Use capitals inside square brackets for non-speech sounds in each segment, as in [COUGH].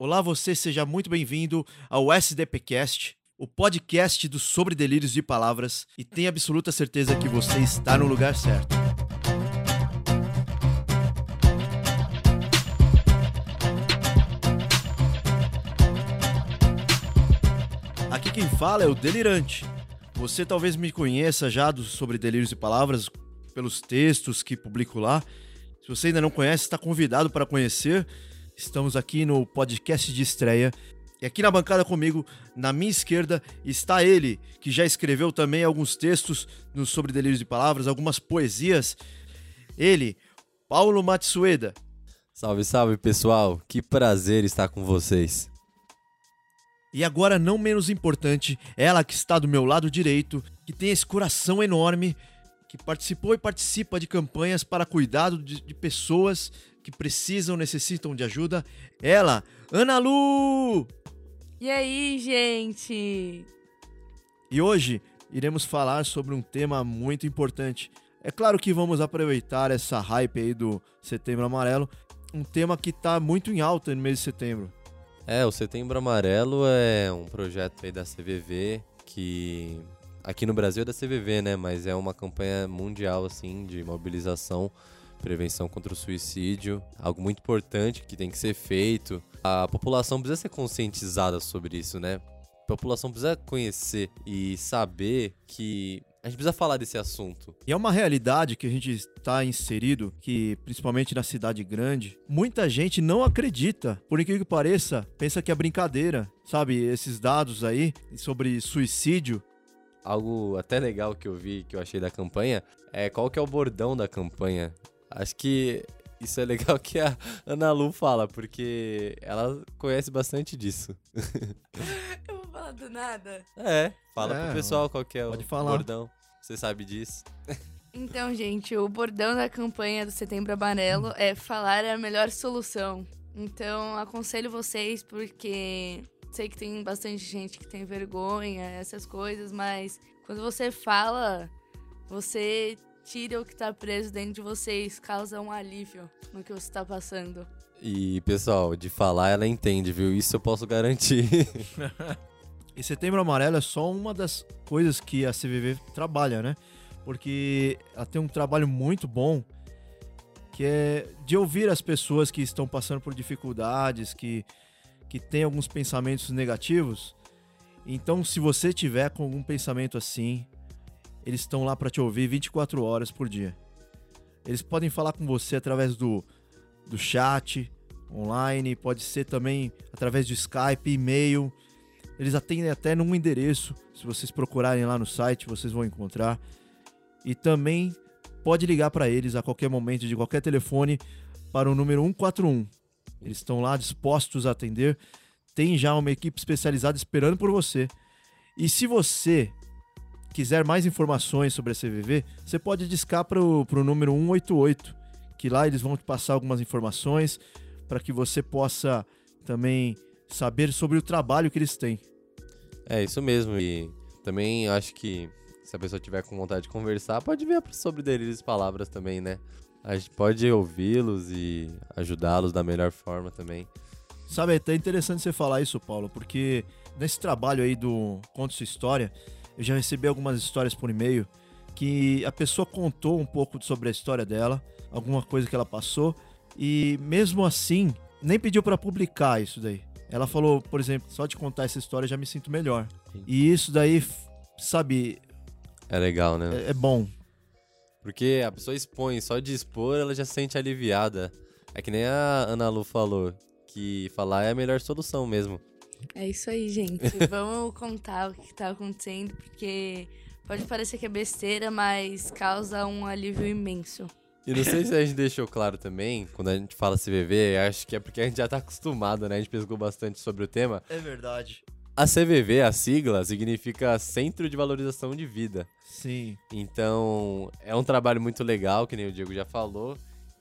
Olá, você seja muito bem-vindo ao SDPcast, o podcast do Sobre Delírios de Palavras, e tenha absoluta certeza que você está no lugar certo. Aqui quem fala é o Delirante. Você talvez me conheça já do Sobre Delírios de Palavras pelos textos que publico lá. Se você ainda não conhece, está convidado para conhecer. Estamos aqui no podcast de estreia. E aqui na bancada comigo, na minha esquerda, está ele, que já escreveu também alguns textos Sobre Delírios de Palavras, algumas poesias. Ele, Paulo Matsueda. Salve, salve pessoal, que prazer estar com vocês. E agora, não menos importante, ela que está do meu lado direito, que tem esse coração enorme, que participou e participa de campanhas para cuidado de, de pessoas que precisam, necessitam de ajuda. Ela, Ana Lu! E aí, gente? E hoje iremos falar sobre um tema muito importante. É claro que vamos aproveitar essa hype aí do Setembro Amarelo, um tema que está muito em alta no mês de setembro. É, o Setembro Amarelo é um projeto aí da CVV que aqui no Brasil é da CVV, né, mas é uma campanha mundial assim de mobilização, prevenção contra o suicídio, algo muito importante que tem que ser feito. A população precisa ser conscientizada sobre isso, né? A população precisa conhecer e saber que a gente precisa falar desse assunto. E é uma realidade que a gente está inserido, que principalmente na cidade grande, muita gente não acredita. Por incrível que pareça, pensa que é brincadeira. Sabe, esses dados aí sobre suicídio. Algo até legal que eu vi, que eu achei da campanha, é qual que é o bordão da campanha. Acho que isso é legal [LAUGHS] que a Ana Lu fala, porque ela conhece bastante disso. [LAUGHS] Eu vou falar do nada. É, fala É, pro pessoal qual que é pode o falar. bordão. Você sabe disso. [LAUGHS] Então, gente, o bordão da campanha do Setembro Amarelo é falar é a melhor solução. Então, aconselho vocês porque sei que tem bastante gente que tem vergonha, essas coisas, mas quando você fala, você tira o que tá preso dentro de vocês, causa um alívio no que você tá passando. E, pessoal, de falar ela entende, viu? Isso eu posso garantir. [LAUGHS] E Setembro Amarelo é só uma das coisas que a CVV trabalha, né? Porque ela tem um trabalho muito bom que é de ouvir as pessoas que estão passando por dificuldades, que, que têm alguns pensamentos negativos. Então, se você tiver com algum pensamento assim, eles estão lá para te ouvir 24 horas por dia. Eles podem falar com você através do, do chat online, pode ser também através do Skype, e-mail. Eles atendem até num endereço. Se vocês procurarem lá no site, vocês vão encontrar. E também pode ligar para eles a qualquer momento, de qualquer telefone, para o número 141. Eles estão lá dispostos a atender. Tem já uma equipe especializada esperando por você. E se você quiser mais informações sobre a CVV, você pode discar para o número 188, que lá eles vão te passar algumas informações para que você possa também saber sobre o trabalho que eles têm. é isso mesmo. E também acho que se a pessoa tiver com vontade de conversar, pode ver sobre delírios palavras também, né? A gente pode ouvi-los e ajudá-los da melhor forma também. Sabe, é até interessante você falar isso, Paulo, porque nesse trabalho aí do Conta Sua História, eu já recebi algumas histórias por e-mail que a pessoa contou um pouco sobre a história dela, alguma coisa que ela passou, e mesmo assim, nem pediu pra publicar isso daí. Ela falou, por exemplo, só de contar essa história já me sinto melhor. Sim. E isso daí, sabe, É legal, né? é, é bom. Porque a pessoa expõe, só de expor ela já se sente aliviada. É que nem a Ana Lu falou, que falar é a melhor solução mesmo. É isso aí, gente. [LAUGHS] Vamos contar o que tá acontecendo, porque pode parecer que é besteira, mas causa um alívio imenso. E não sei se a gente deixou claro também, quando a gente fala CVV, acho que é porque a gente já tá acostumado, né? A gente pesquisou bastante sobre o tema. É verdade. A CVV, a sigla, significa Centro de Valorização de Vida. Sim. Então, é um trabalho muito legal, que nem o Diego já falou.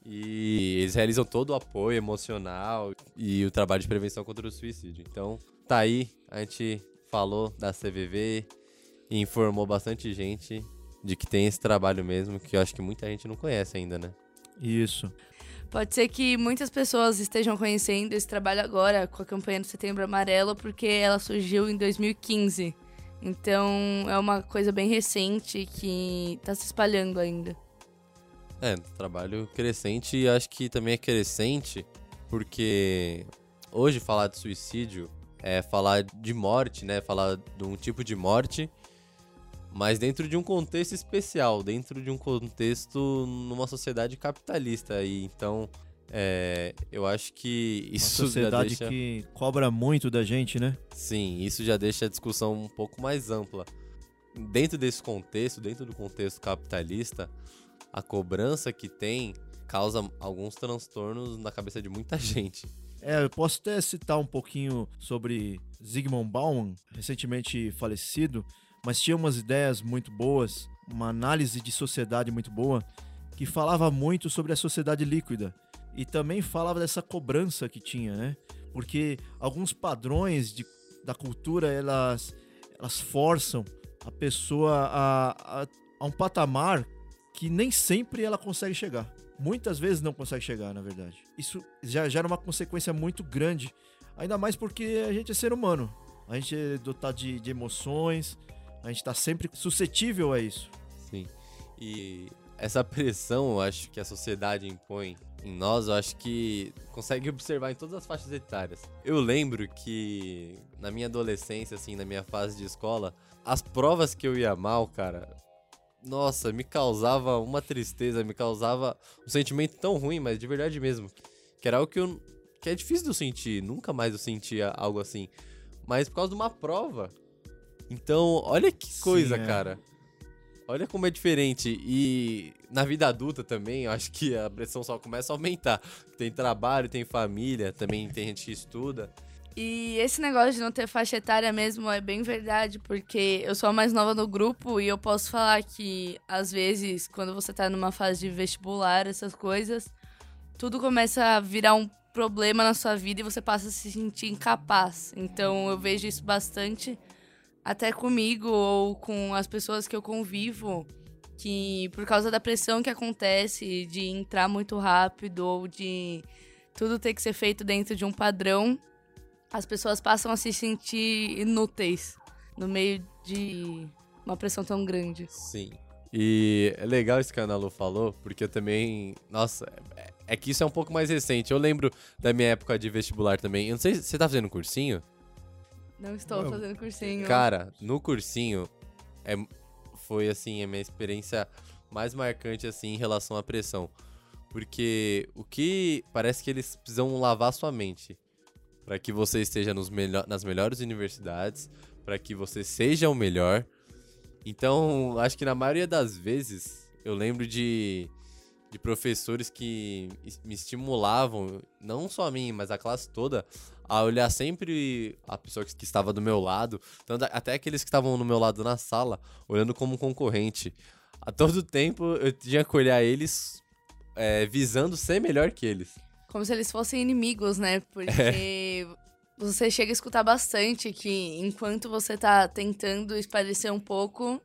E eles realizam todo o apoio emocional e o trabalho de prevenção contra o suicídio. Então, tá aí, a gente falou da CVV e informou bastante gente de que tem esse trabalho mesmo, que eu acho que muita gente não conhece ainda, né? Isso. Pode ser que muitas pessoas estejam conhecendo esse trabalho agora com a campanha do Setembro Amarelo, porque ela surgiu em 2015. Então é uma coisa bem recente que está se espalhando ainda. É, trabalho crescente e acho que também é crescente porque hoje falar de suicídio é falar de morte, né? Falar de um tipo de morte, mas dentro de um contexto especial, dentro de um contexto numa sociedade capitalista. E então, é, eu acho que isso Uma sociedade já deixa... que cobra muito da gente, né? Sim, isso já deixa a discussão um pouco mais ampla. Dentro desse contexto, dentro do contexto capitalista, a cobrança que tem causa alguns transtornos na cabeça de muita [LAUGHS] gente. É, eu posso até citar um pouquinho sobre Zygmunt Bauman, recentemente falecido, mas tinha umas ideias muito boas, uma análise de sociedade muito boa, que falava muito sobre a sociedade líquida e também falava dessa cobrança que tinha, né? Porque alguns padrões de, da cultura elas, elas forçam a pessoa a, a, a um patamar que nem sempre ela consegue chegar muitas vezes não consegue chegar, na verdade. Isso já gera uma consequência muito grande, ainda mais porque a gente é ser humano. A gente é dotado de, de emoções, a gente está sempre suscetível a isso. Sim. E essa pressão, eu acho que a sociedade impõe em nós, eu acho que consegue observar em todas as faixas etárias. Eu lembro que na minha adolescência, assim, na minha fase de escola, as provas que eu ia mal, cara, nossa, me causava uma tristeza, me causava um sentimento tão ruim, mas de verdade mesmo. Que era algo que eu. que é difícil de eu sentir, nunca mais eu sentia algo assim. Mas por causa de uma prova. Então, olha que coisa, Sim, é. cara. Olha como é diferente. E na vida adulta também, eu acho que a pressão só começa a aumentar. Tem trabalho, tem família, também tem gente que estuda. E esse negócio de não ter faixa etária mesmo é bem verdade, porque eu sou a mais nova no grupo e eu posso falar que, às vezes, quando você tá numa fase de vestibular, essas coisas, tudo começa a virar um problema na sua vida e você passa a se sentir incapaz. Então eu vejo isso bastante, até comigo ou com as pessoas que eu convivo, que por causa da pressão que acontece de entrar muito rápido ou de tudo ter que ser feito dentro de um padrão, as pessoas passam a se sentir inúteis no meio de uma pressão tão grande. Sim. E é legal isso que a Ana Lu falou, porque eu também. Nossa, é, é que isso é um pouco mais recente. Eu lembro da minha época de vestibular também. Eu não sei se você tá fazendo cursinho? Não estou não. fazendo cursinho. Cara, no cursinho, é, foi assim, a minha experiência mais marcante assim em relação à pressão. Porque o que parece que eles precisam lavar sua mente para que você esteja nos nas melhores universidades, para que você seja o melhor. Então, acho que na maioria das vezes eu lembro de, de professores que me estimulavam, não só a mim, mas a classe toda, a olhar sempre a pessoa que, que estava do meu lado, tanto, até aqueles que estavam no meu lado na sala, olhando como concorrente. A todo tempo eu tinha que olhar eles é, visando ser melhor que eles. Como se eles fossem inimigos, né? Porque é. você chega a escutar bastante que enquanto você tá tentando espalhecer um pouco,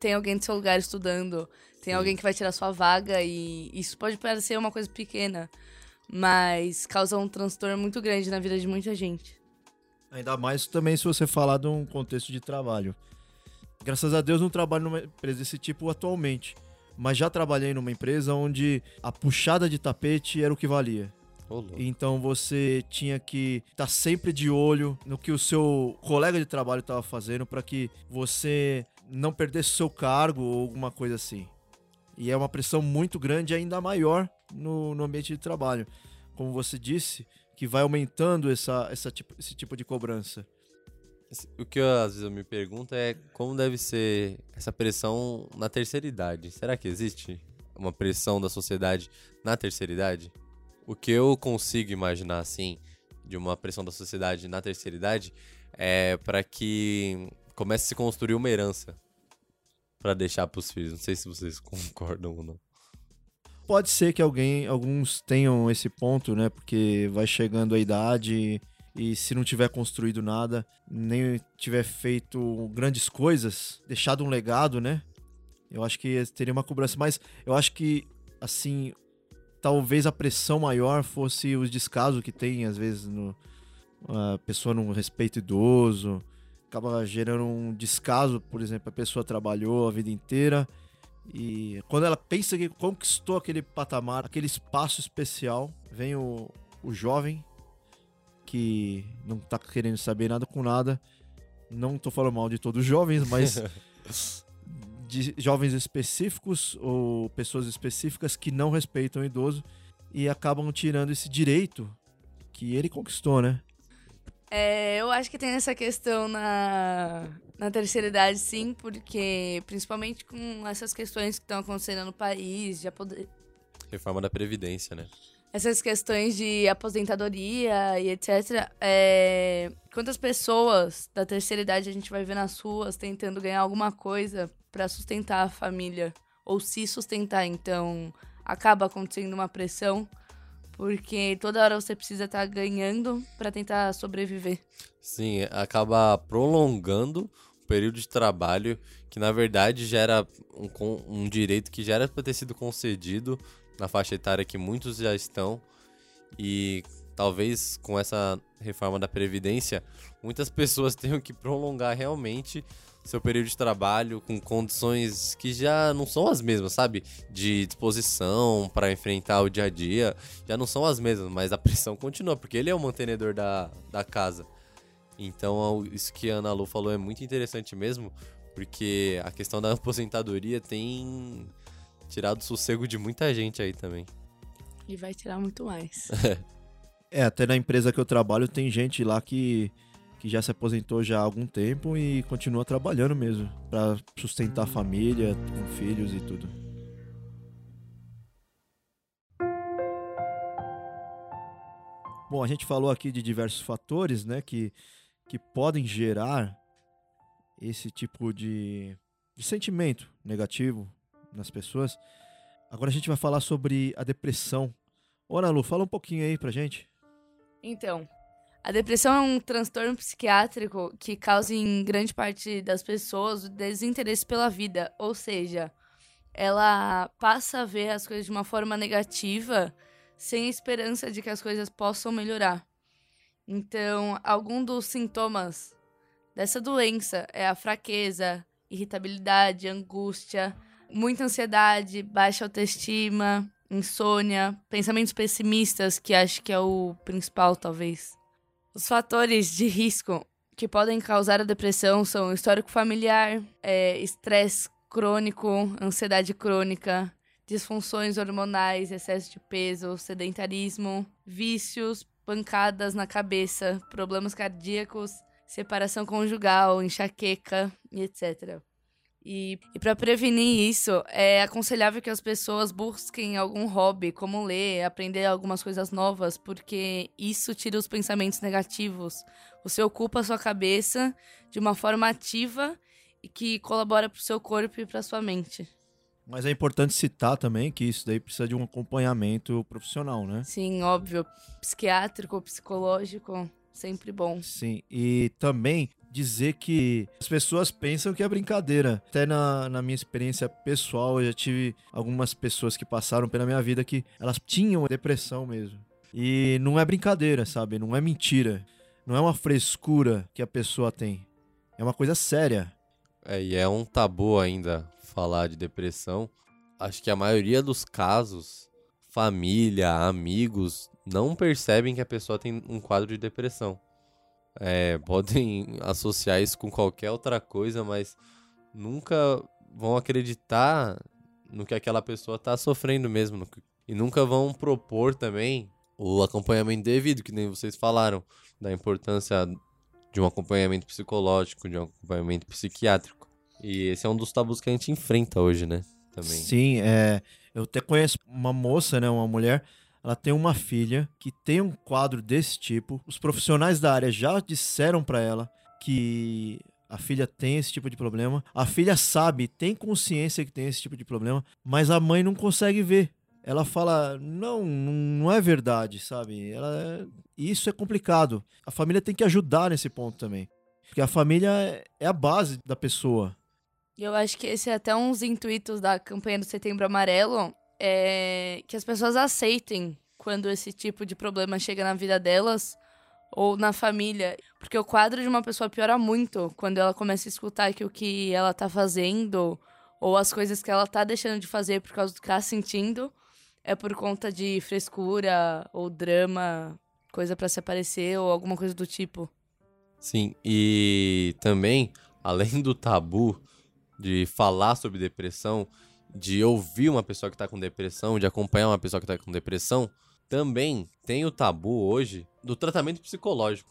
tem alguém do seu lugar estudando, tem Sim. alguém que vai tirar sua vaga e isso pode parecer uma coisa pequena, mas causa um transtorno muito grande na vida de muita gente. Ainda mais também se você falar de um contexto de trabalho. Graças a Deus não trabalho numa empresa desse tipo atualmente, mas já trabalhei numa empresa onde a puxada de tapete era o que valia. Então você tinha que estar tá sempre de olho no que o seu colega de trabalho estava fazendo para que você não perdesse o seu cargo ou alguma coisa assim. E é uma pressão muito grande, ainda maior no, no ambiente de trabalho. Como você disse, que vai aumentando essa, essa tipo, esse tipo de cobrança. O que eu, às vezes eu me pergunto é como deve ser essa pressão na terceira idade. Será que existe uma pressão da sociedade na terceira idade? O que eu consigo imaginar, assim, de uma pressão da sociedade na terceira idade é para que comece a se construir uma herança para deixar para os filhos. Não sei se vocês [LAUGHS] concordam ou não. Pode ser que alguém, alguns tenham esse ponto, né? Porque vai chegando a idade e se não tiver construído nada, nem tiver feito grandes coisas, deixado um legado, né? Eu acho que teria uma cobrança, mas eu acho que assim, talvez a pressão maior fosse os descasos que tem, às vezes, no, a pessoa não respeita idoso, acaba gerando um descaso, por exemplo, a pessoa trabalhou a vida inteira e quando ela pensa que conquistou aquele patamar, aquele espaço especial, vem o, o jovem que não tá querendo saber nada com nada. Não tô falando mal de todos os jovens, mas [LAUGHS] de jovens específicos ou pessoas específicas que não respeitam o idoso e acabam tirando esse direito que ele conquistou, né? É, eu acho que tem essa questão na, na terceira idade, sim, porque principalmente com essas questões que estão acontecendo no país, de poder... Reforma da Previdência, né? Essas questões de aposentadoria e etc. É... Quantas pessoas da terceira idade a gente vai ver nas ruas tentando ganhar alguma coisa para sustentar a família? Ou se sustentar, então acaba acontecendo uma pressão porque toda hora você precisa estar tá ganhando para tentar sobreviver. Sim, acaba prolongando o período de trabalho que na verdade gera um, um direito que já era para ter sido concedido na faixa etária que muitos já estão e talvez com essa reforma da previdência muitas [LAUGHS] pessoas tenham que prolongar realmente seu período de trabalho com condições que já não são as mesmas, sabe? De disposição para enfrentar o dia a dia, já não são as mesmas, mas a [LAUGHS] pressão continua, porque ele é o mantenedor da, da casa. Então, isso que a Ana Lu falou é muito interessante mesmo, porque a questão da [LAUGHS] aposentadoria tem tirado o sossego de muita gente aí também. E vai tirar muito mais. [LAUGHS] é, até na empresa que eu trabalho tem gente lá que que já se aposentou já há algum tempo e continua trabalhando mesmo para sustentar a família, com filhos e tudo. Bom, a gente falou aqui de diversos fatores, né, que, que podem gerar esse tipo de, de sentimento negativo nas pessoas. Agora a gente vai falar sobre a depressão. Ana Lu, fala um pouquinho aí pra gente. Então, a depressão é um transtorno psiquiátrico que causa em grande parte das pessoas o desinteresse pela vida, ou seja, ela passa a ver as coisas de uma forma negativa, sem esperança de que as coisas possam melhorar. Então, algum dos sintomas dessa doença é a fraqueza, irritabilidade, angústia, muita ansiedade, baixa autoestima, insônia, pensamentos pessimistas, que acho que é o principal, talvez. Os fatores de risco que podem causar a depressão são histórico familiar, é, estresse crônico, ansiedade crônica, disfunções hormonais, excesso de peso, sedentarismo, vícios, pancadas na cabeça, problemas cardíacos, separação conjugal, enxaqueca e etc. E, e para prevenir isso, é aconselhável que as pessoas busquem algum hobby, como ler, aprender algumas coisas novas, porque isso tira os pensamentos negativos. Você ocupa a sua cabeça de uma forma ativa e que colabora para o seu corpo e para sua mente. Mas é importante citar também que isso daí precisa de um acompanhamento profissional, né? Sim, óbvio. Psiquiátrico, psicológico, sempre bom. Sim, e também dizer que as pessoas pensam que é brincadeira. Até na, na minha experiência pessoal, eu já tive algumas pessoas que passaram pela minha vida que elas tinham depressão mesmo. E não é brincadeira, sabe? Não é mentira. Não é uma frescura que a pessoa tem. É uma coisa séria. É, e é um tabu ainda falar de depressão. Acho que a maioria dos casos, família, amigos, não percebem que a pessoa tem um quadro de depressão. É, podem [LAUGHS] associar isso com qualquer outra coisa, mas nunca vão acreditar no que aquela pessoa está sofrendo mesmo. E nunca vão propor também o acompanhamento devido, que nem vocês falaram, da importância de um acompanhamento psicológico, de um acompanhamento psiquiátrico. E esse é um dos tabus que a gente enfrenta hoje, né? Também. Sim, é, eu até conheço uma moça, né, uma mulher, ela tem uma filha que tem um quadro desse tipo. Os profissionais da área já disseram para ela que a filha tem esse tipo de problema. A filha sabe, tem consciência que tem esse tipo de problema, mas a mãe não consegue ver. Ela fala: "Não, não é verdade", sabe? Ela é... isso é complicado. A família tem que ajudar nesse ponto também. Porque a família é a base da pessoa. Eu acho que esse é até um dos intuitos da campanha do Setembro Amarelo, é que as pessoas aceitem quando esse tipo de problema chega na vida delas ou na família. Porque o quadro de uma pessoa piora muito quando ela começa a escutar que o que ela tá fazendo ou as coisas que ela tá deixando de fazer por causa do que tá sentindo é por conta de frescura ou drama, coisa para se aparecer ou alguma coisa do tipo. Sim, e também, além do tabu de falar sobre depressão, de ouvir uma pessoa que tá com depressão, de acompanhar uma pessoa que tá com depressão, também tem o tabu hoje do tratamento psicológico.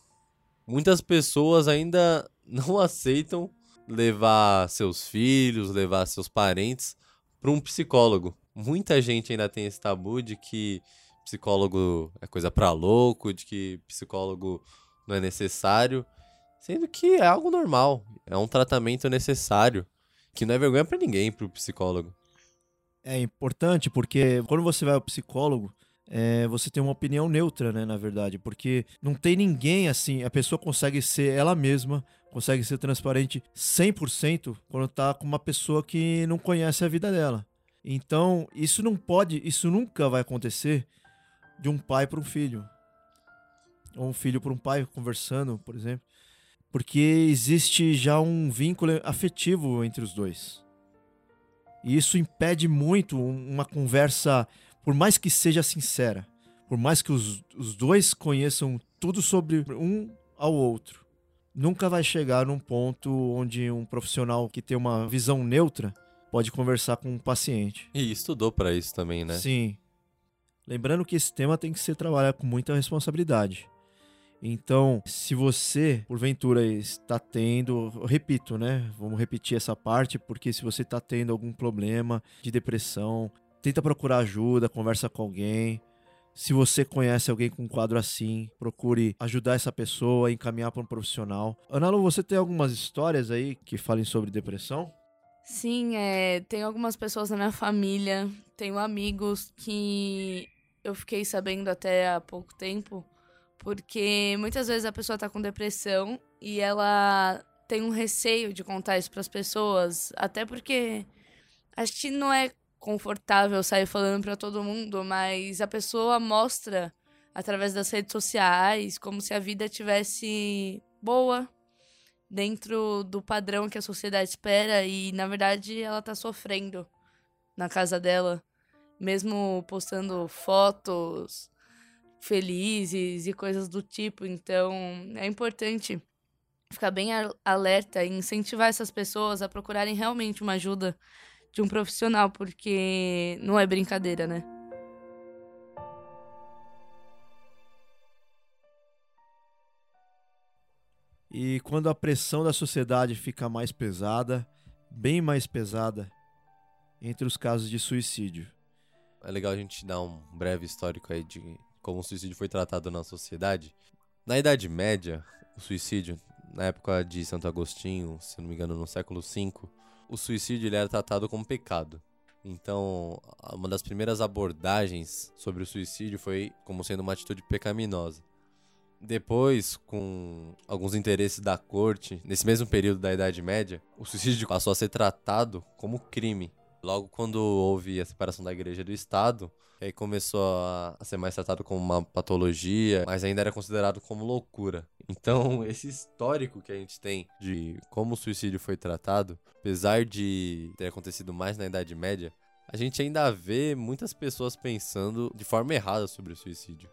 Muitas pessoas ainda [LAUGHS] não aceitam levar seus filhos, levar seus parentes para um psicólogo. Muita gente ainda tem esse tabu de que psicólogo é coisa para louco, de que psicólogo não é necessário, sendo que é algo normal, é um tratamento necessário, que não é vergonha para ninguém para o psicólogo. É importante porque quando você vai ao psicólogo, é, você tem uma opinião neutra, né, na verdade, porque não tem ninguém assim, a pessoa consegue ser ela mesma, consegue ser transparente 100% quando tá com uma pessoa que não conhece a vida dela. Então, isso não pode, isso nunca vai acontecer de um pai para um filho. Ou um filho para um pai conversando, por exemplo. Porque existe já um vínculo afetivo entre os dois. E isso impede muito uma conversa por mais que seja sincera, por mais que os, os dois conheçam tudo sobre um ao outro, nunca vai chegar num ponto onde um profissional que tem uma visão neutra pode conversar com um paciente. E estudou para isso também, né? Sim. Lembrando que esse tema tem que ser trabalhado com muita responsabilidade. Então, se você, porventura, está tendo, repito, né? Vamos repetir essa parte, porque se você está tendo algum problema de depressão, tenta procurar ajuda, conversa com alguém. Se você conhece alguém com um quadro assim, procure ajudar essa pessoa, encaminhar para um profissional. Ana Lu, você tem algumas histórias aí que falem sobre depressão? Sim, é, tem algumas pessoas na minha família, tenho amigos que eu fiquei sabendo até há pouco tempo, porque muitas vezes a pessoa tá com depressão e ela tem um receio de contar isso para as pessoas, até porque acho que não é confortável sair falando para todo mundo, mas a pessoa mostra através das redes sociais como se a vida tivesse boa dentro do padrão que a sociedade espera e na verdade ela tá sofrendo na casa dela, mesmo postando fotos felizes e coisas do tipo. Então, é importante ficar bem alerta e incentivar essas pessoas a procurarem realmente uma ajuda de um profissional, porque não é brincadeira, né? E quando a pressão da sociedade fica mais pesada, bem mais pesada, entre os casos de suicídio. É legal a gente dar um breve histórico aí de como o suicídio foi tratado na sociedade. Na Idade Média, o suicídio, na época de Santo Agostinho, se não me engano, no século V, o suicídio ele era tratado como pecado. Então, uma das primeiras abordagens sobre o suicídio foi como sendo uma atitude pecaminosa. Depois, com alguns interesses da corte, nesse mesmo período da Idade Média, o suicídio passou a ser tratado como crime. Logo quando houve a separação da igreja do Estado, aí começou a, ser mais tratado como uma patologia, mas ainda era considerado como loucura. Então, [LAUGHS] esse histórico que a gente tem de como o suicídio foi tratado, apesar de ter acontecido mais na Idade Média, a gente ainda vê muitas pessoas pensando de forma errada sobre o suicídio.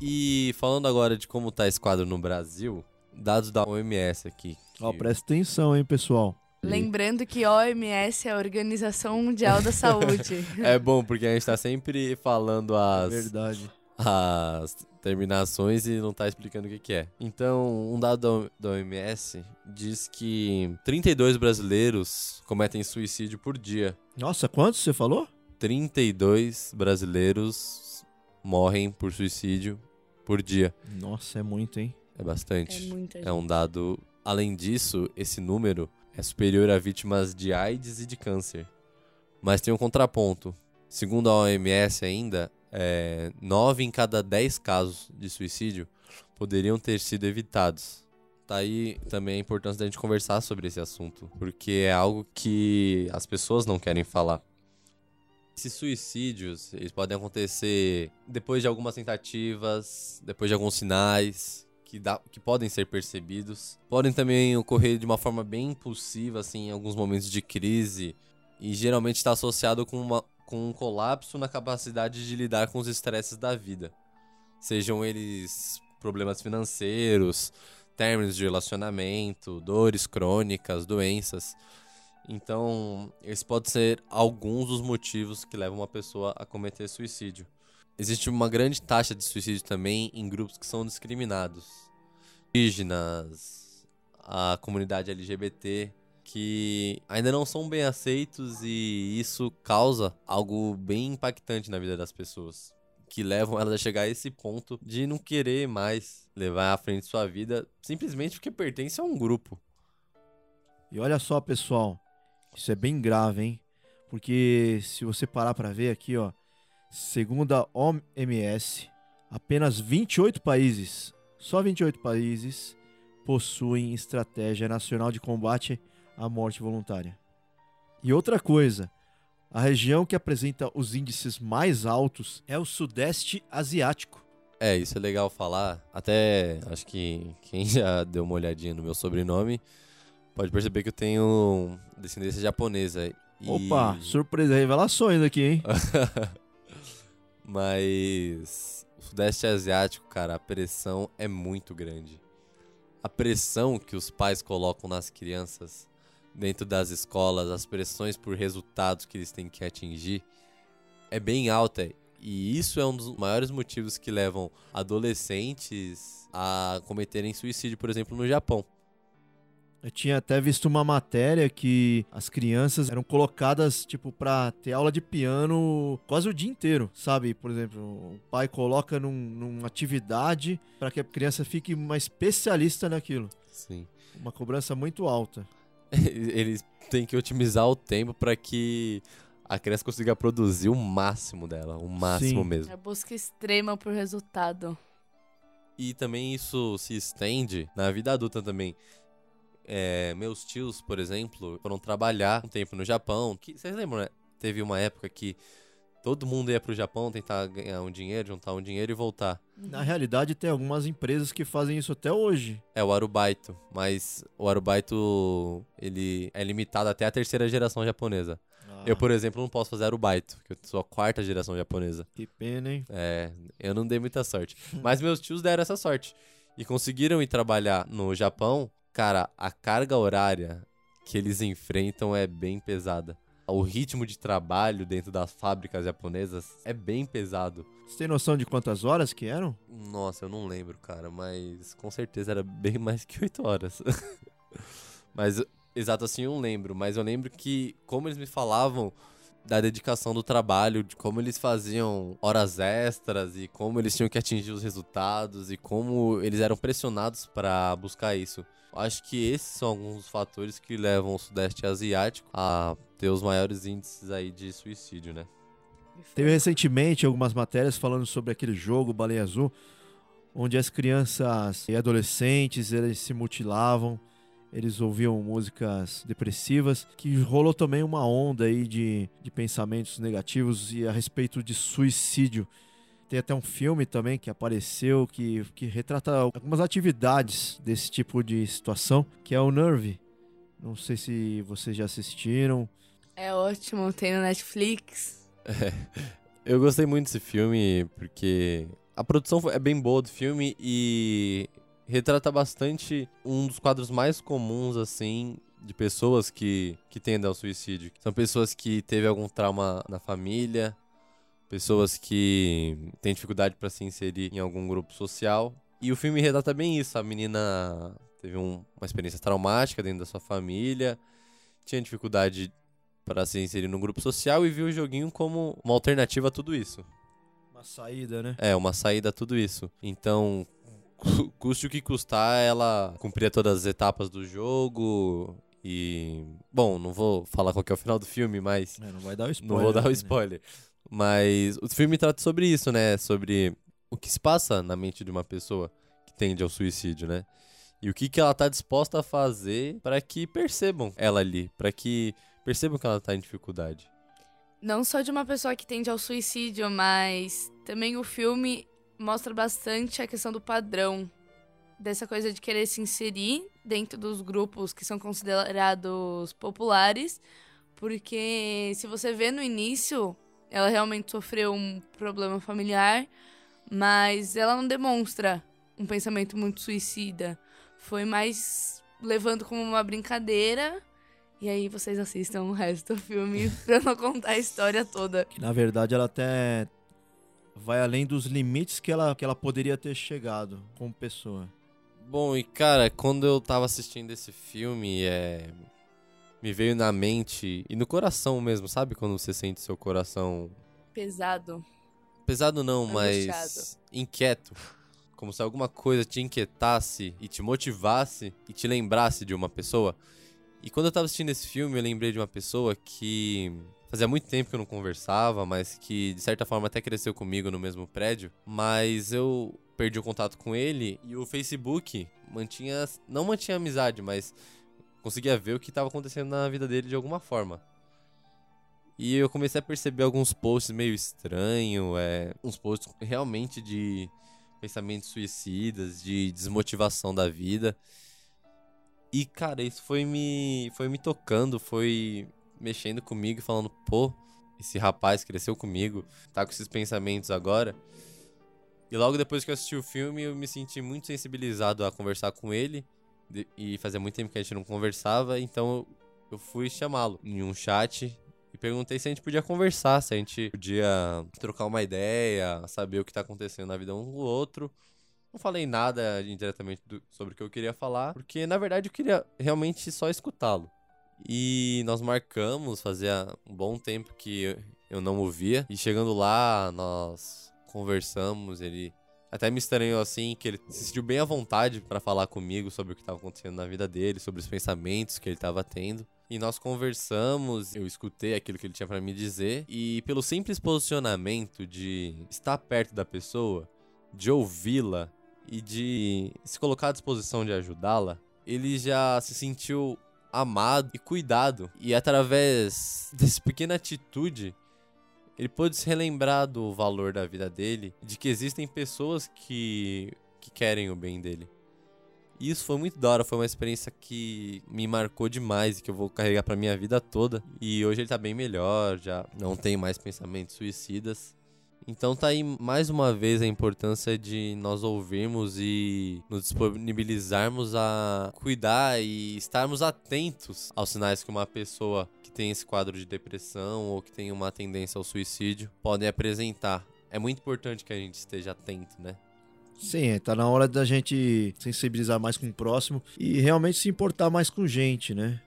E falando agora de como está esse quadro no Brasil, dados da OMS aqui. Ó, que... presta atenção, hein, pessoal. Lembrando que OMS é a Organização Mundial da Saúde. [LAUGHS] é bom, porque a gente está sempre falando as. Verdade. As terminações e não está explicando o que, que, é. Então, um dado da OMS diz que 32 brasileiros cometem suicídio por dia. Nossa, quantos você falou? 32 brasileiros morrem por suicídio por dia. Nossa, é muito, hein? É bastante. É muita gente. É um dado. Além disso, esse número é superior a vítimas de AIDS e de câncer. Mas tem um contraponto. Segundo a OMS ainda, é, 9 em cada 10 casos de suicídio poderiam ter sido evitados. Tá aí também a importância da gente conversar sobre esse assunto, porque é algo que as pessoas não querem falar. Esses suicídios, eles podem acontecer depois de algumas tentativas, depois de alguns sinais que, dá, que podem ser percebidos. Podem também ocorrer de uma forma bem impulsiva, assim, em alguns momentos de crise. E geralmente está associado com, uma, com um colapso na capacidade de lidar com os estresses da vida. Sejam eles problemas financeiros, términos de relacionamento, dores crônicas, doenças. Então, esses podem ser alguns dos motivos que levam uma pessoa a cometer suicídio. Existe uma grande taxa de suicídio também em grupos que são discriminados. Indígenas, a comunidade LGBT, que ainda não são bem aceitos e isso causa algo bem impactante na vida das pessoas. Que levam elas a chegar a esse ponto de não querer mais levar à frente sua vida simplesmente porque pertence a um grupo. E olha só, pessoal, isso é bem grave, hein? Porque se você parar para ver aqui, ó, segundo a OMS, apenas 28 países, só 28 países possuem estratégia nacional de combate à morte voluntária. E outra coisa, a região que apresenta os índices mais altos é o Sudeste Asiático. É, isso é legal falar. Até acho que quem já deu uma olhadinha no meu sobrenome pode perceber que eu tenho descendência japonesa. E... Opa, surpresa, revelações aqui, hein? [LAUGHS] Mas Sudeste Asiático, cara, a pressão é muito grande. A pressão que os pais colocam nas crianças dentro das escolas, as pressões por resultados que eles têm que atingir, é bem alta. E isso é um dos maiores motivos que levam adolescentes a cometerem suicídio, por exemplo, no Japão. Eu tinha até visto uma matéria que as crianças eram colocadas, tipo, pra ter aula de piano quase o dia inteiro, sabe? Por exemplo, o pai coloca num, numa atividade para que a criança fique uma especialista naquilo. Sim. Uma cobrança muito alta. [LAUGHS] Eles têm que otimizar o tempo para que a criança consiga produzir o máximo dela, o máximo Sim. mesmo. É busca extrema por resultado. E também isso se estende na vida adulta também. É, meus tios, por exemplo, foram trabalhar um tempo no Japão. Que, vocês lembram, né? Teve uma época que todo mundo ia pro Japão tentar ganhar um dinheiro, juntar um dinheiro e voltar. Na realidade, tem algumas empresas que fazem isso até hoje. É o arubaito, mas o arubaito ele é limitado até a terceira geração japonesa. Eu, por exemplo, não posso fazer arubaito, porque eu sou a quarta geração japonesa. Que pena, hein? É, eu não dei muita sorte. Mas meus tios deram essa sorte. E conseguiram ir trabalhar no Japão. Cara, a carga horária que eles enfrentam é bem pesada. O ritmo de trabalho dentro das fábricas japonesas é bem pesado. Você tem noção de quantas horas que eram? Nossa, eu não lembro, cara, mas com certeza era bem [LAUGHS] mais que 8 horas. [LAUGHS] mas exato assim eu não lembro, mas eu lembro que como eles me falavam da dedicação do trabalho, de como eles faziam horas extras e como eles tinham que atingir os resultados e como eles eram pressionados para buscar isso. Acho que esses são alguns dos fatores que levam o Sudeste Asiático a ter os maiores índices aí de suicídio, né? Teve recentemente algumas matérias falando sobre aquele jogo Baleia Azul, onde as crianças e adolescentes eles se mutilavam, eles ouviam músicas depressivas, que rolou também uma onda aí de, de pensamentos negativos e a respeito de suicídio. Tem até um filme também que apareceu que, que retrata algumas atividades desse tipo de situação, que é o Nerve. Não sei se vocês já assistiram. É ótimo, tem no Netflix. [LAUGHS] Eu gostei muito desse filme porque a produção é bem boa do filme e retrata bastante um dos quadros mais comuns, assim, de pessoas que, que tendem ao suicídio. São pessoas que teve algum trauma na família, pessoas que têm dificuldade para se inserir em algum grupo social. E o filme retrata bem isso. A menina teve um, uma experiência traumática dentro da sua família, tinha dificuldade para se inserir no grupo social e viu o joguinho como uma alternativa a tudo isso. Uma saída, né? É, uma saída a tudo isso. Então, custe o que custar, ela cumpria todas as etapas do jogo. E. Bom, não vou falar qual é o final do filme, mas. É, não vai dar o spoiler. Não vou dar o né? spoiler. Mas o filme trata sobre isso, né? Sobre o que se passa na mente de uma pessoa que tende ao suicídio, né? E o que, que ela tá disposta a fazer para que percebam ela ali, para que percebam que ela tá em dificuldade. não só de uma pessoa que tende ao suicídio, mas também o filme mostra bastante a questão do padrão dessa coisa de querer se inserir dentro dos grupos que são considerados populares, porque se você vê no início, ela realmente sofreu um problema familiar, mas ela não demonstra um pensamento muito suicida. Foi mais levando como uma brincadeira e aí vocês assistam o resto do filme [LAUGHS] pra não contar a história toda. Que na verdade ela até vai além dos limites que ela, que ela poderia ter chegado como pessoa. Bom, e cara, quando eu tava assistindo esse filme, é. Me veio na mente e no coração mesmo, sabe? Quando você sente seu coração. Pesado. Pesado não, mas. Angustiado. inquieto. Como se alguma coisa te inquietasse e te motivasse e te lembrasse de uma pessoa. E quando eu tava assistindo esse filme, eu lembrei de uma pessoa que fazia muito tempo que eu não conversava, mas que de certa forma até cresceu comigo no mesmo prédio. Mas eu perdi o contato com ele e o Facebook mantinha. Não mantinha amizade, mas conseguia ver o que estava acontecendo na vida dele de alguma forma. E eu comecei a perceber alguns posts meio estranhos, é, uns posts realmente de pensamentos suicidas, de desmotivação da vida. E, cara, isso foi me, foi me tocando, foi mexendo comigo e falando, pô, esse rapaz cresceu comigo, tá com esses pensamentos agora. E logo depois que eu assisti o filme, eu me senti muito sensibilizado a conversar com ele. E fazia muito tempo que a gente não conversava, então eu fui chamá-lo em um chat e perguntei se a gente podia conversar, se a gente podia trocar uma ideia, saber o que tá acontecendo na vida um do outro. Não falei nada indiretamente do- sobre o que eu queria falar, porque na verdade eu queria realmente só escutá-lo. E nós marcamos, fazia um bom tempo que eu- não o via. E chegando lá, nós conversamos, ele até me estranhou assim, que ele se sentiu bem à vontade pra falar comigo sobre o que estava acontecendo na vida dele, sobre os pensamentos que ele estava tendo. E nós conversamos, eu escutei aquilo que ele tinha pra me dizer, e pelo simples posicionamento de estar perto da pessoa, de ouvi-la e de se colocar à disposição de ajudá-la, ele já se sentiu amado e cuidado. E através [LAUGHS] dessa pequena atitude, ele pôde se relembrar do valor da vida dele, de que existem pessoas que, que querem o bem dele. E isso foi muito da hora, foi uma experiência que me marcou demais e que eu vou carregar pra minha vida toda. E hoje ele tá bem melhor, já não tem mais pensamentos suicidas. Então tá aí mais uma vez a importância de nós ouvirmos e nos disponibilizarmos a cuidar e estarmos atentos aos sinais que uma pessoa que tem esse quadro de depressão ou que tem uma tendência ao suicídio podem apresentar. É muito importante que a gente esteja atento, né? Sim, é, tá na hora da gente sensibilizar mais com o próximo e realmente se importar mais com gente, né?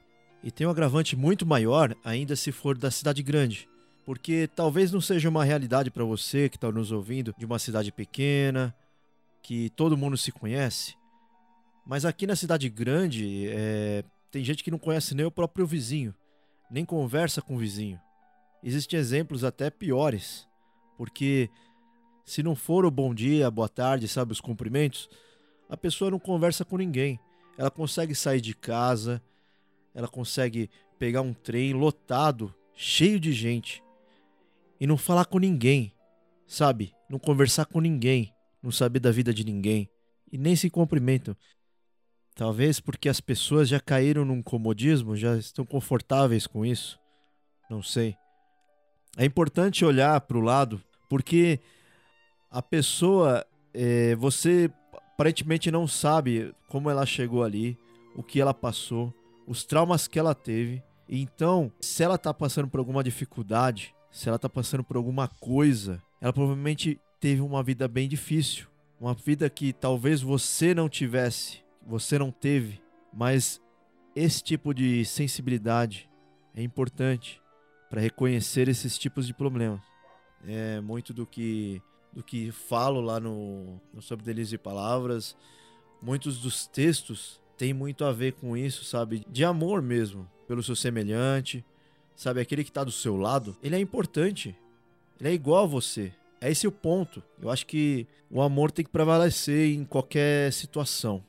E tem um agravante muito maior ainda se for da cidade grande. Porque talvez não seja uma realidade para você que está nos ouvindo de uma cidade pequena, que todo mundo se conhece. Mas aqui na cidade grande, é, tem gente que não conhece nem o próprio vizinho, nem conversa com o vizinho. Existem exemplos até piores, porque se não for o bom dia, boa tarde, sabe, os cumprimentos, a pessoa não conversa com ninguém. Ela consegue sair de casa, ela consegue pegar um trem lotado, cheio de gente, e não falar com ninguém, sabe? Não conversar com ninguém, não saber da vida de ninguém, e nem se cumprimentam. Talvez porque as pessoas já caíram num comodismo, já estão confortáveis com isso. Não sei. É importante olhar para o lado, porque a pessoa, é, você aparentemente não sabe como ela chegou ali, o que ela passou, os traumas que ela teve. Então, se ela tá passando por alguma dificuldade, se ela tá passando por alguma coisa, ela provavelmente teve uma vida bem difícil, uma vida que talvez você não tivesse, você não teve, mas esse tipo de sensibilidade é importante para reconhecer esses tipos de problemas. É muito do que do que falo lá no, no Sobre Delírios e Palavras. Muitos dos textos têm muito a ver com isso, sabe? De amor mesmo, pelo seu semelhante. Sabe, aquele que tá do seu lado, ele é importante. Ele é igual a você. É esse o ponto. Eu acho que o amor tem que prevalecer em qualquer situação.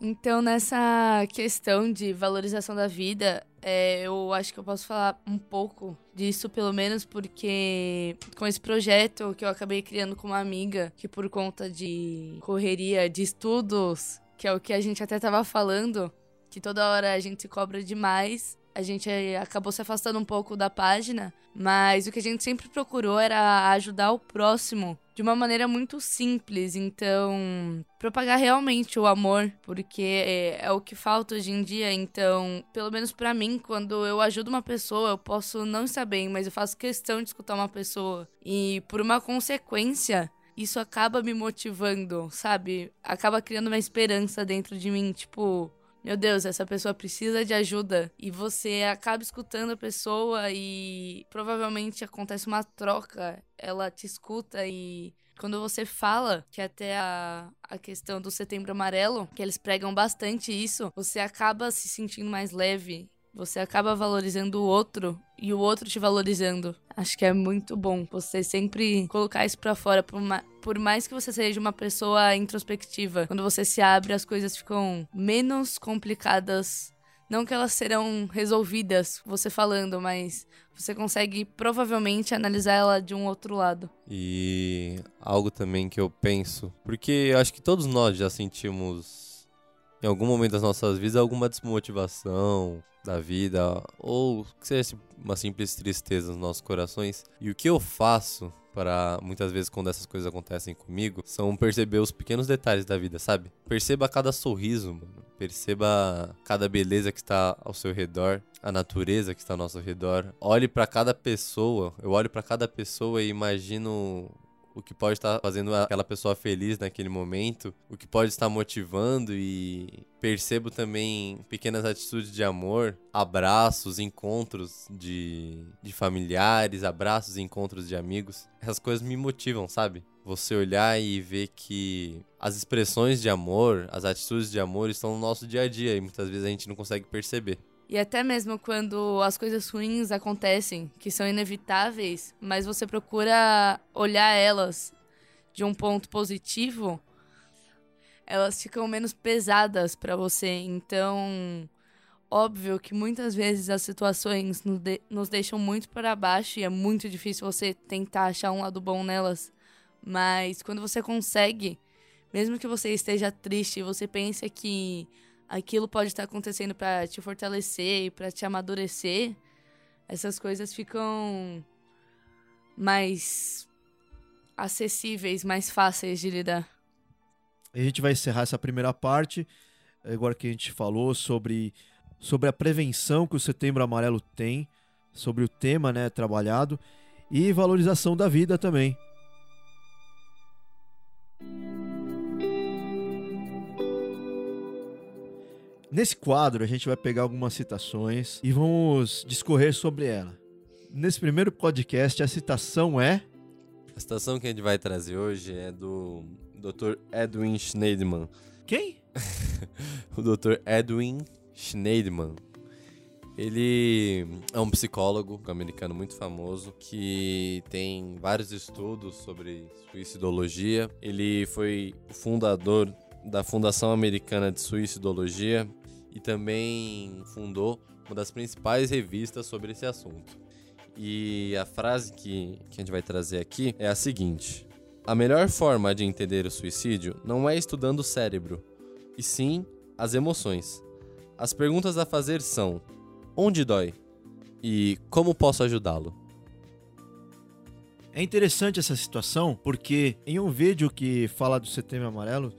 Então, nessa questão de valorização da vida, É, eu acho que eu posso falar um pouco disso, pelo menos porque com esse projeto que eu acabei criando com uma amiga, que por conta de correria de estudos, que é o que a gente até tava falando, que toda hora a gente cobra demais, a gente acabou se afastando um pouco da página, mas o que a gente sempre procurou era ajudar o próximo de uma maneira muito simples. Então, propagar realmente o amor, porque é, é o que falta hoje em dia. Então, pelo menos para mim, quando eu ajudo uma pessoa, eu posso não estar bem, mas eu faço questão de escutar uma pessoa. E por uma consequência, isso acaba me motivando, sabe? Acaba criando uma esperança dentro de mim, tipo, meu Deus, essa pessoa precisa de ajuda. E você acaba escutando a pessoa e provavelmente acontece uma troca. Ela te escuta e quando você fala, que até a, a questão do setembro amarelo, que eles pregam bastante isso, você acaba se sentindo mais leve. Você acaba valorizando o outro e o outro te valorizando. Acho que é muito bom você sempre colocar isso pra fora. Por, por mais que você seja uma pessoa introspectiva, quando você se abre, as coisas ficam menos complicadas. Não que elas serão resolvidas você falando, mas você consegue provavelmente analisar ela de um outro lado. E algo também que eu penso, porque acho que todos nós já sentimos em algum momento das nossas vidas alguma desmotivação, da vida, ou que seja uma simples tristeza nos nossos corações. E o que eu faço para muitas vezes quando essas coisas acontecem comigo são perceber os pequenos detalhes da vida, sabe? Perceba cada sorriso, mano. Perceba cada beleza que está ao seu redor, a natureza que está ao nosso redor. Olhe para cada pessoa. Eu olho para cada pessoa e imagino o que pode estar fazendo aquela pessoa feliz naquele momento, o que pode estar motivando e percebo também pequenas atitudes de amor, abraços, encontros de, de familiares, abraços, encontros de amigos. Essas coisas me motivam, sabe? Você olhar e ver que as expressões de amor, as atitudes de amor estão no nosso dia a dia e muitas vezes a gente não consegue perceber. E até mesmo quando as coisas ruins acontecem, que são inevitáveis, mas você procura olhar elas de um ponto positivo, elas ficam menos pesadas para você. Então, óbvio que muitas vezes as situações nos, de nos deixam muito para baixo e é muito difícil você tentar achar um lado bom nelas. Mas quando você consegue, mesmo que você esteja triste, você pensa que aquilo pode estar acontecendo para te fortalecer e para te amadurecer, essas coisas ficam mais acessíveis, mais fáceis de lidar. A gente vai encerrar essa primeira parte, agora que a gente falou sobre, sobre a prevenção que o Setembro Amarelo tem, sobre o tema né, trabalhado e valorização da vida também. Nesse quadro, a gente vai pegar algumas citações e vamos discorrer sobre ela. Nesse primeiro podcast, a citação é. A citação que a gente vai trazer hoje é do Dr. Edwin Schneidman. Quem? [LAUGHS] o Dr. Edwin Schneidman. Ele é um psicólogo americano muito famoso que tem vários estudos sobre suicidologia. Ele foi o fundador da Fundação Americana de Suicidologia e também fundou uma das principais revistas sobre esse assunto. E a frase que, que a gente vai trazer aqui é a seguinte: A melhor forma de entender o suicídio não é estudando o cérebro, e sim as emoções. As perguntas a fazer são: onde dói? E como posso ajudá-lo? É interessante essa situação porque em um vídeo que fala do Setembro Amarelo,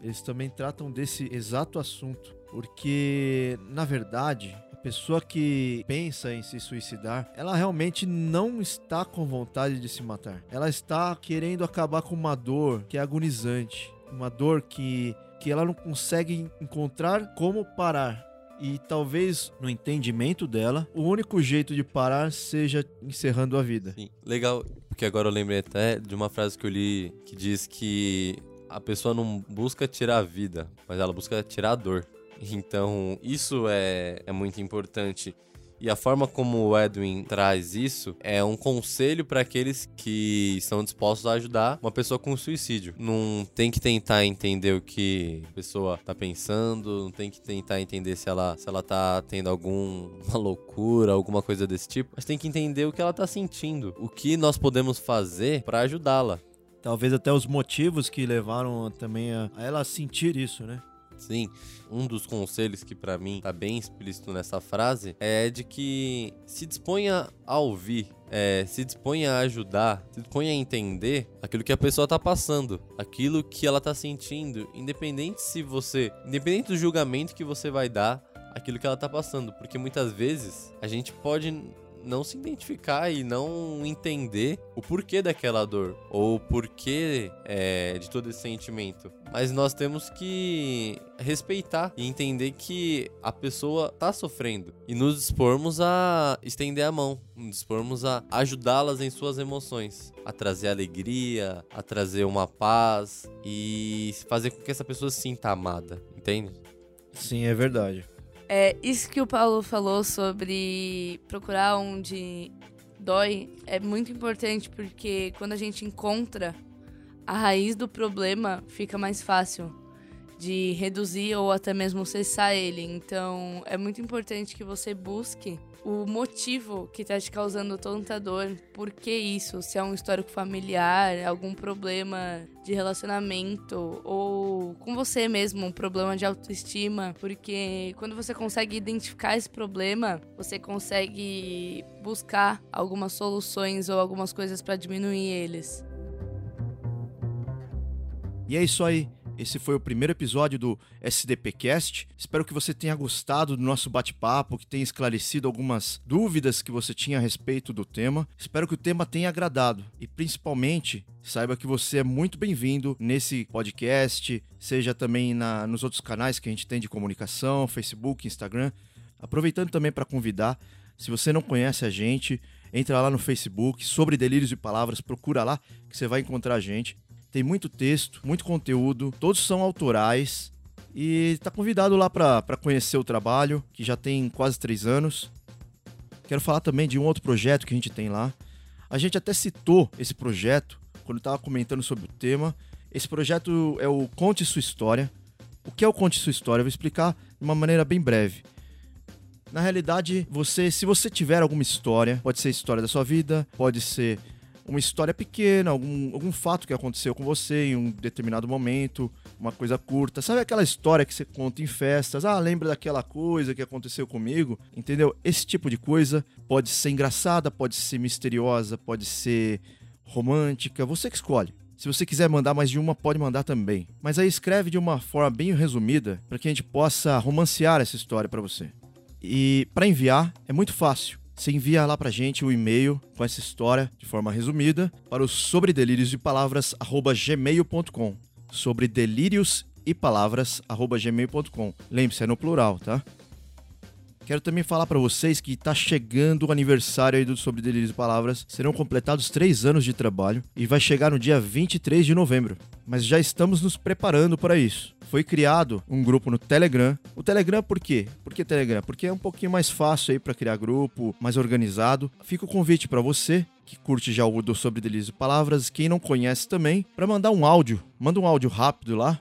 eles também tratam desse exato assunto. Porque, na verdade, a pessoa que pensa em se suicidar, ela realmente não está com vontade de se matar. Ela está querendo acabar com uma dor que é agonizante, uma dor que, que ela não consegue encontrar como parar. E talvez no entendimento dela, o único jeito de parar seja encerrando a vida. Sim, legal, porque agora eu lembrei até de uma frase que eu li que diz que a pessoa não busca tirar a vida, mas ela busca tirar a dor. Então, isso é, é muito importante. E a forma como o Edwin traz isso é um conselho para aqueles que estão dispostos a ajudar uma pessoa com suicídio. Não tem que tentar entender o que a pessoa tá pensando, não tem que tentar entender se ela, se ela tá tendo alguma loucura, alguma coisa desse tipo, mas tem que entender o que ela tá sentindo, o que nós podemos fazer para ajudá-la. Talvez até os motivos que levaram também a ela sentir isso, né? Sim, um dos conselhos que para mim tá bem explícito nessa frase é de que se disponha a ouvir, é, se disponha a ajudar, se disponha a entender aquilo que a pessoa tá passando, aquilo que ela tá sentindo, independente se você, independente do julgamento que você vai dar, aquilo que ela tá passando, porque muitas vezes a gente pode não se identificar e não entender o porquê daquela dor ou o porquê é, de todo esse sentimento. Mas nós temos que respeitar e entender que a pessoa está sofrendo e nos dispormos a estender a mão, nos dispormos a ajudá-las em suas emoções, a trazer alegria, a trazer uma paz e fazer com que essa pessoa se sinta amada, entende? Sim, é verdade. É, isso que o Paulo falou sobre procurar onde dói é muito importante porque quando a gente encontra a raiz do problema, fica mais fácil de reduzir ou até mesmo cessar ele. Então, é muito importante que você busque o motivo que está te causando tanta dor, por que isso? Se é um histórico familiar, algum problema de relacionamento ou com você mesmo, um problema de autoestima, porque quando você consegue identificar esse problema, você consegue buscar algumas soluções ou algumas coisas para diminuir eles. E é isso aí. Esse foi o primeiro episódio do SDPcast. Espero que você tenha gostado do nosso bate-papo, que tenha esclarecido algumas dúvidas que você tinha a respeito do tema. Espero que o tema tenha agradado e principalmente saiba que você é muito bem-vindo nesse podcast, seja também na, nos outros canais que a gente tem de comunicação, Facebook, Instagram. Aproveitando também para convidar, se você não conhece a gente, entra lá no Facebook, sobre Delírios e Palavras, procura lá que você vai encontrar a gente. Tem muito texto, muito conteúdo, todos são autorais. E está convidado lá para conhecer o trabalho, que já tem quase três anos. Quero falar também de um outro projeto que a gente tem lá. A gente até citou esse projeto quando estava comentando sobre o tema. Esse projeto é o Conte Sua História. O que é o Conte Sua História? Eu vou explicar de uma maneira bem breve. Na realidade, você, se você tiver alguma história, pode ser história da sua vida, pode ser uma história pequena, algum, algum fato que aconteceu com você em um determinado momento, uma coisa curta. Sabe aquela história que você conta em festas? Ah, lembra daquela coisa que aconteceu comigo? Entendeu? Esse tipo de coisa pode ser engraçada, pode ser misteriosa, pode ser romântica, você que escolhe. Se você quiser mandar mais de uma, pode mandar também. Mas aí escreve de uma forma bem resumida para que a gente possa romancear essa história para você. E para enviar é muito fácil você envia lá pra gente o e-mail com essa história de forma resumida para o sobre delírios de palavras gmail.com. Sobre delírios e palavras gmail.com. Lembre-se, é no plural, tá? Quero também falar para vocês que está chegando o aniversário aí do Sobre Delírios e Palavras. Serão completados três anos de trabalho e vai chegar no dia 23 de novembro. Mas já estamos nos preparando para isso. Foi criado um grupo no Telegram. O Telegram por quê? Por que Telegram? Porque é um pouquinho mais fácil aí para criar grupo, mais organizado. Fica o convite para você que curte já o do Sobre Delírios e Palavras, quem não conhece também, para mandar um áudio. Manda um áudio rápido lá,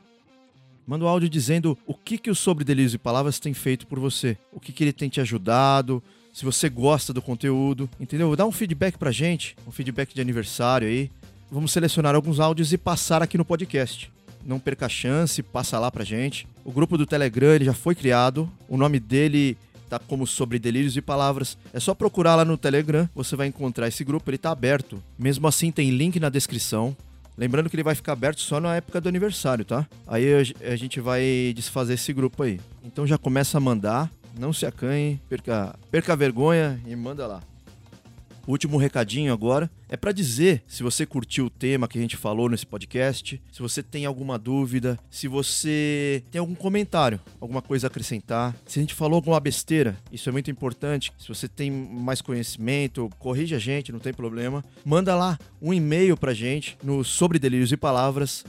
Manda um áudio dizendo o que, que o Sobre Delírios e Palavras tem feito por você. O que, que ele tem te ajudado, se você gosta do conteúdo, entendeu? Dá um feedback pra gente, um feedback de aniversário aí. Vamos selecionar alguns áudios e passar aqui no podcast. Não perca a chance, passa lá pra gente. O grupo do Telegram ele já foi criado. O nome dele tá como sobre delírios e palavras. É só procurar lá no Telegram, você vai encontrar esse grupo, ele tá aberto. Mesmo assim tem link na descrição. Lembrando que ele vai ficar aberto só na época do aniversário, tá? Aí a gente vai desfazer esse grupo aí. Então já começa a mandar, não se acanhe, perca, perca a vergonha e manda lá. Último recadinho agora É para dizer se você curtiu o tema que a gente falou nesse podcast, se você tem alguma dúvida, se você tem algum comentário, alguma coisa a acrescentar, se a gente falou alguma besteira, isso é muito importante. Se você tem mais conhecimento, corrige a gente, não tem problema. Manda lá um e-mail pra gente no sobre delírios e palavras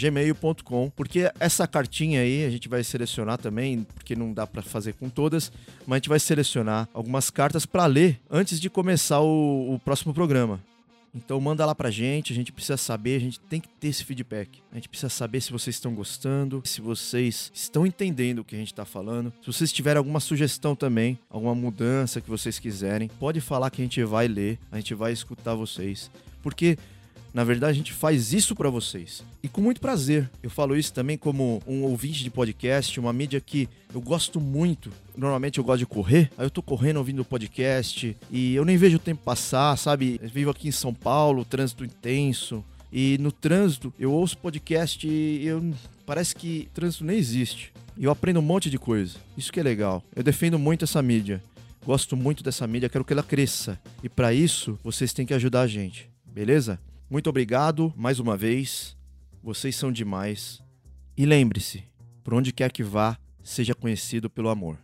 gmail.com, porque essa cartinha aí a gente vai selecionar também, porque não dá para fazer com todas, mas a gente vai selecionar algumas cartas para ler antes de começar o, o próximo programa. Então manda lá pra gente, a gente precisa saber, a gente tem que ter esse feedback. A gente precisa saber se vocês estão gostando, se vocês estão entendendo o que a gente tá falando. Se vocês tiverem alguma sugestão também, alguma mudança que vocês quiserem, pode falar que a gente vai ler, a gente vai escutar vocês. Porque na verdade, a gente faz isso para vocês. E com muito prazer. Eu falo isso também como um ouvinte de podcast, uma mídia que eu gosto muito. Normalmente eu gosto de correr, aí eu tô correndo ouvindo o podcast e eu nem vejo o tempo passar, sabe? Eu vivo aqui em São Paulo, trânsito intenso. E no trânsito, eu ouço podcast e eu parece que trânsito nem existe. E eu aprendo um monte de coisa. Isso que é legal. Eu defendo muito essa mídia. Gosto muito dessa mídia, quero que ela cresça. E para isso, vocês têm que ajudar a gente. Beleza? Muito obrigado mais uma vez. Vocês são demais. E lembre-se, por onde quer que vá, seja conhecido pelo amor.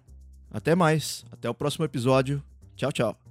Até mais, até o próximo episódio. Tchau, tchau.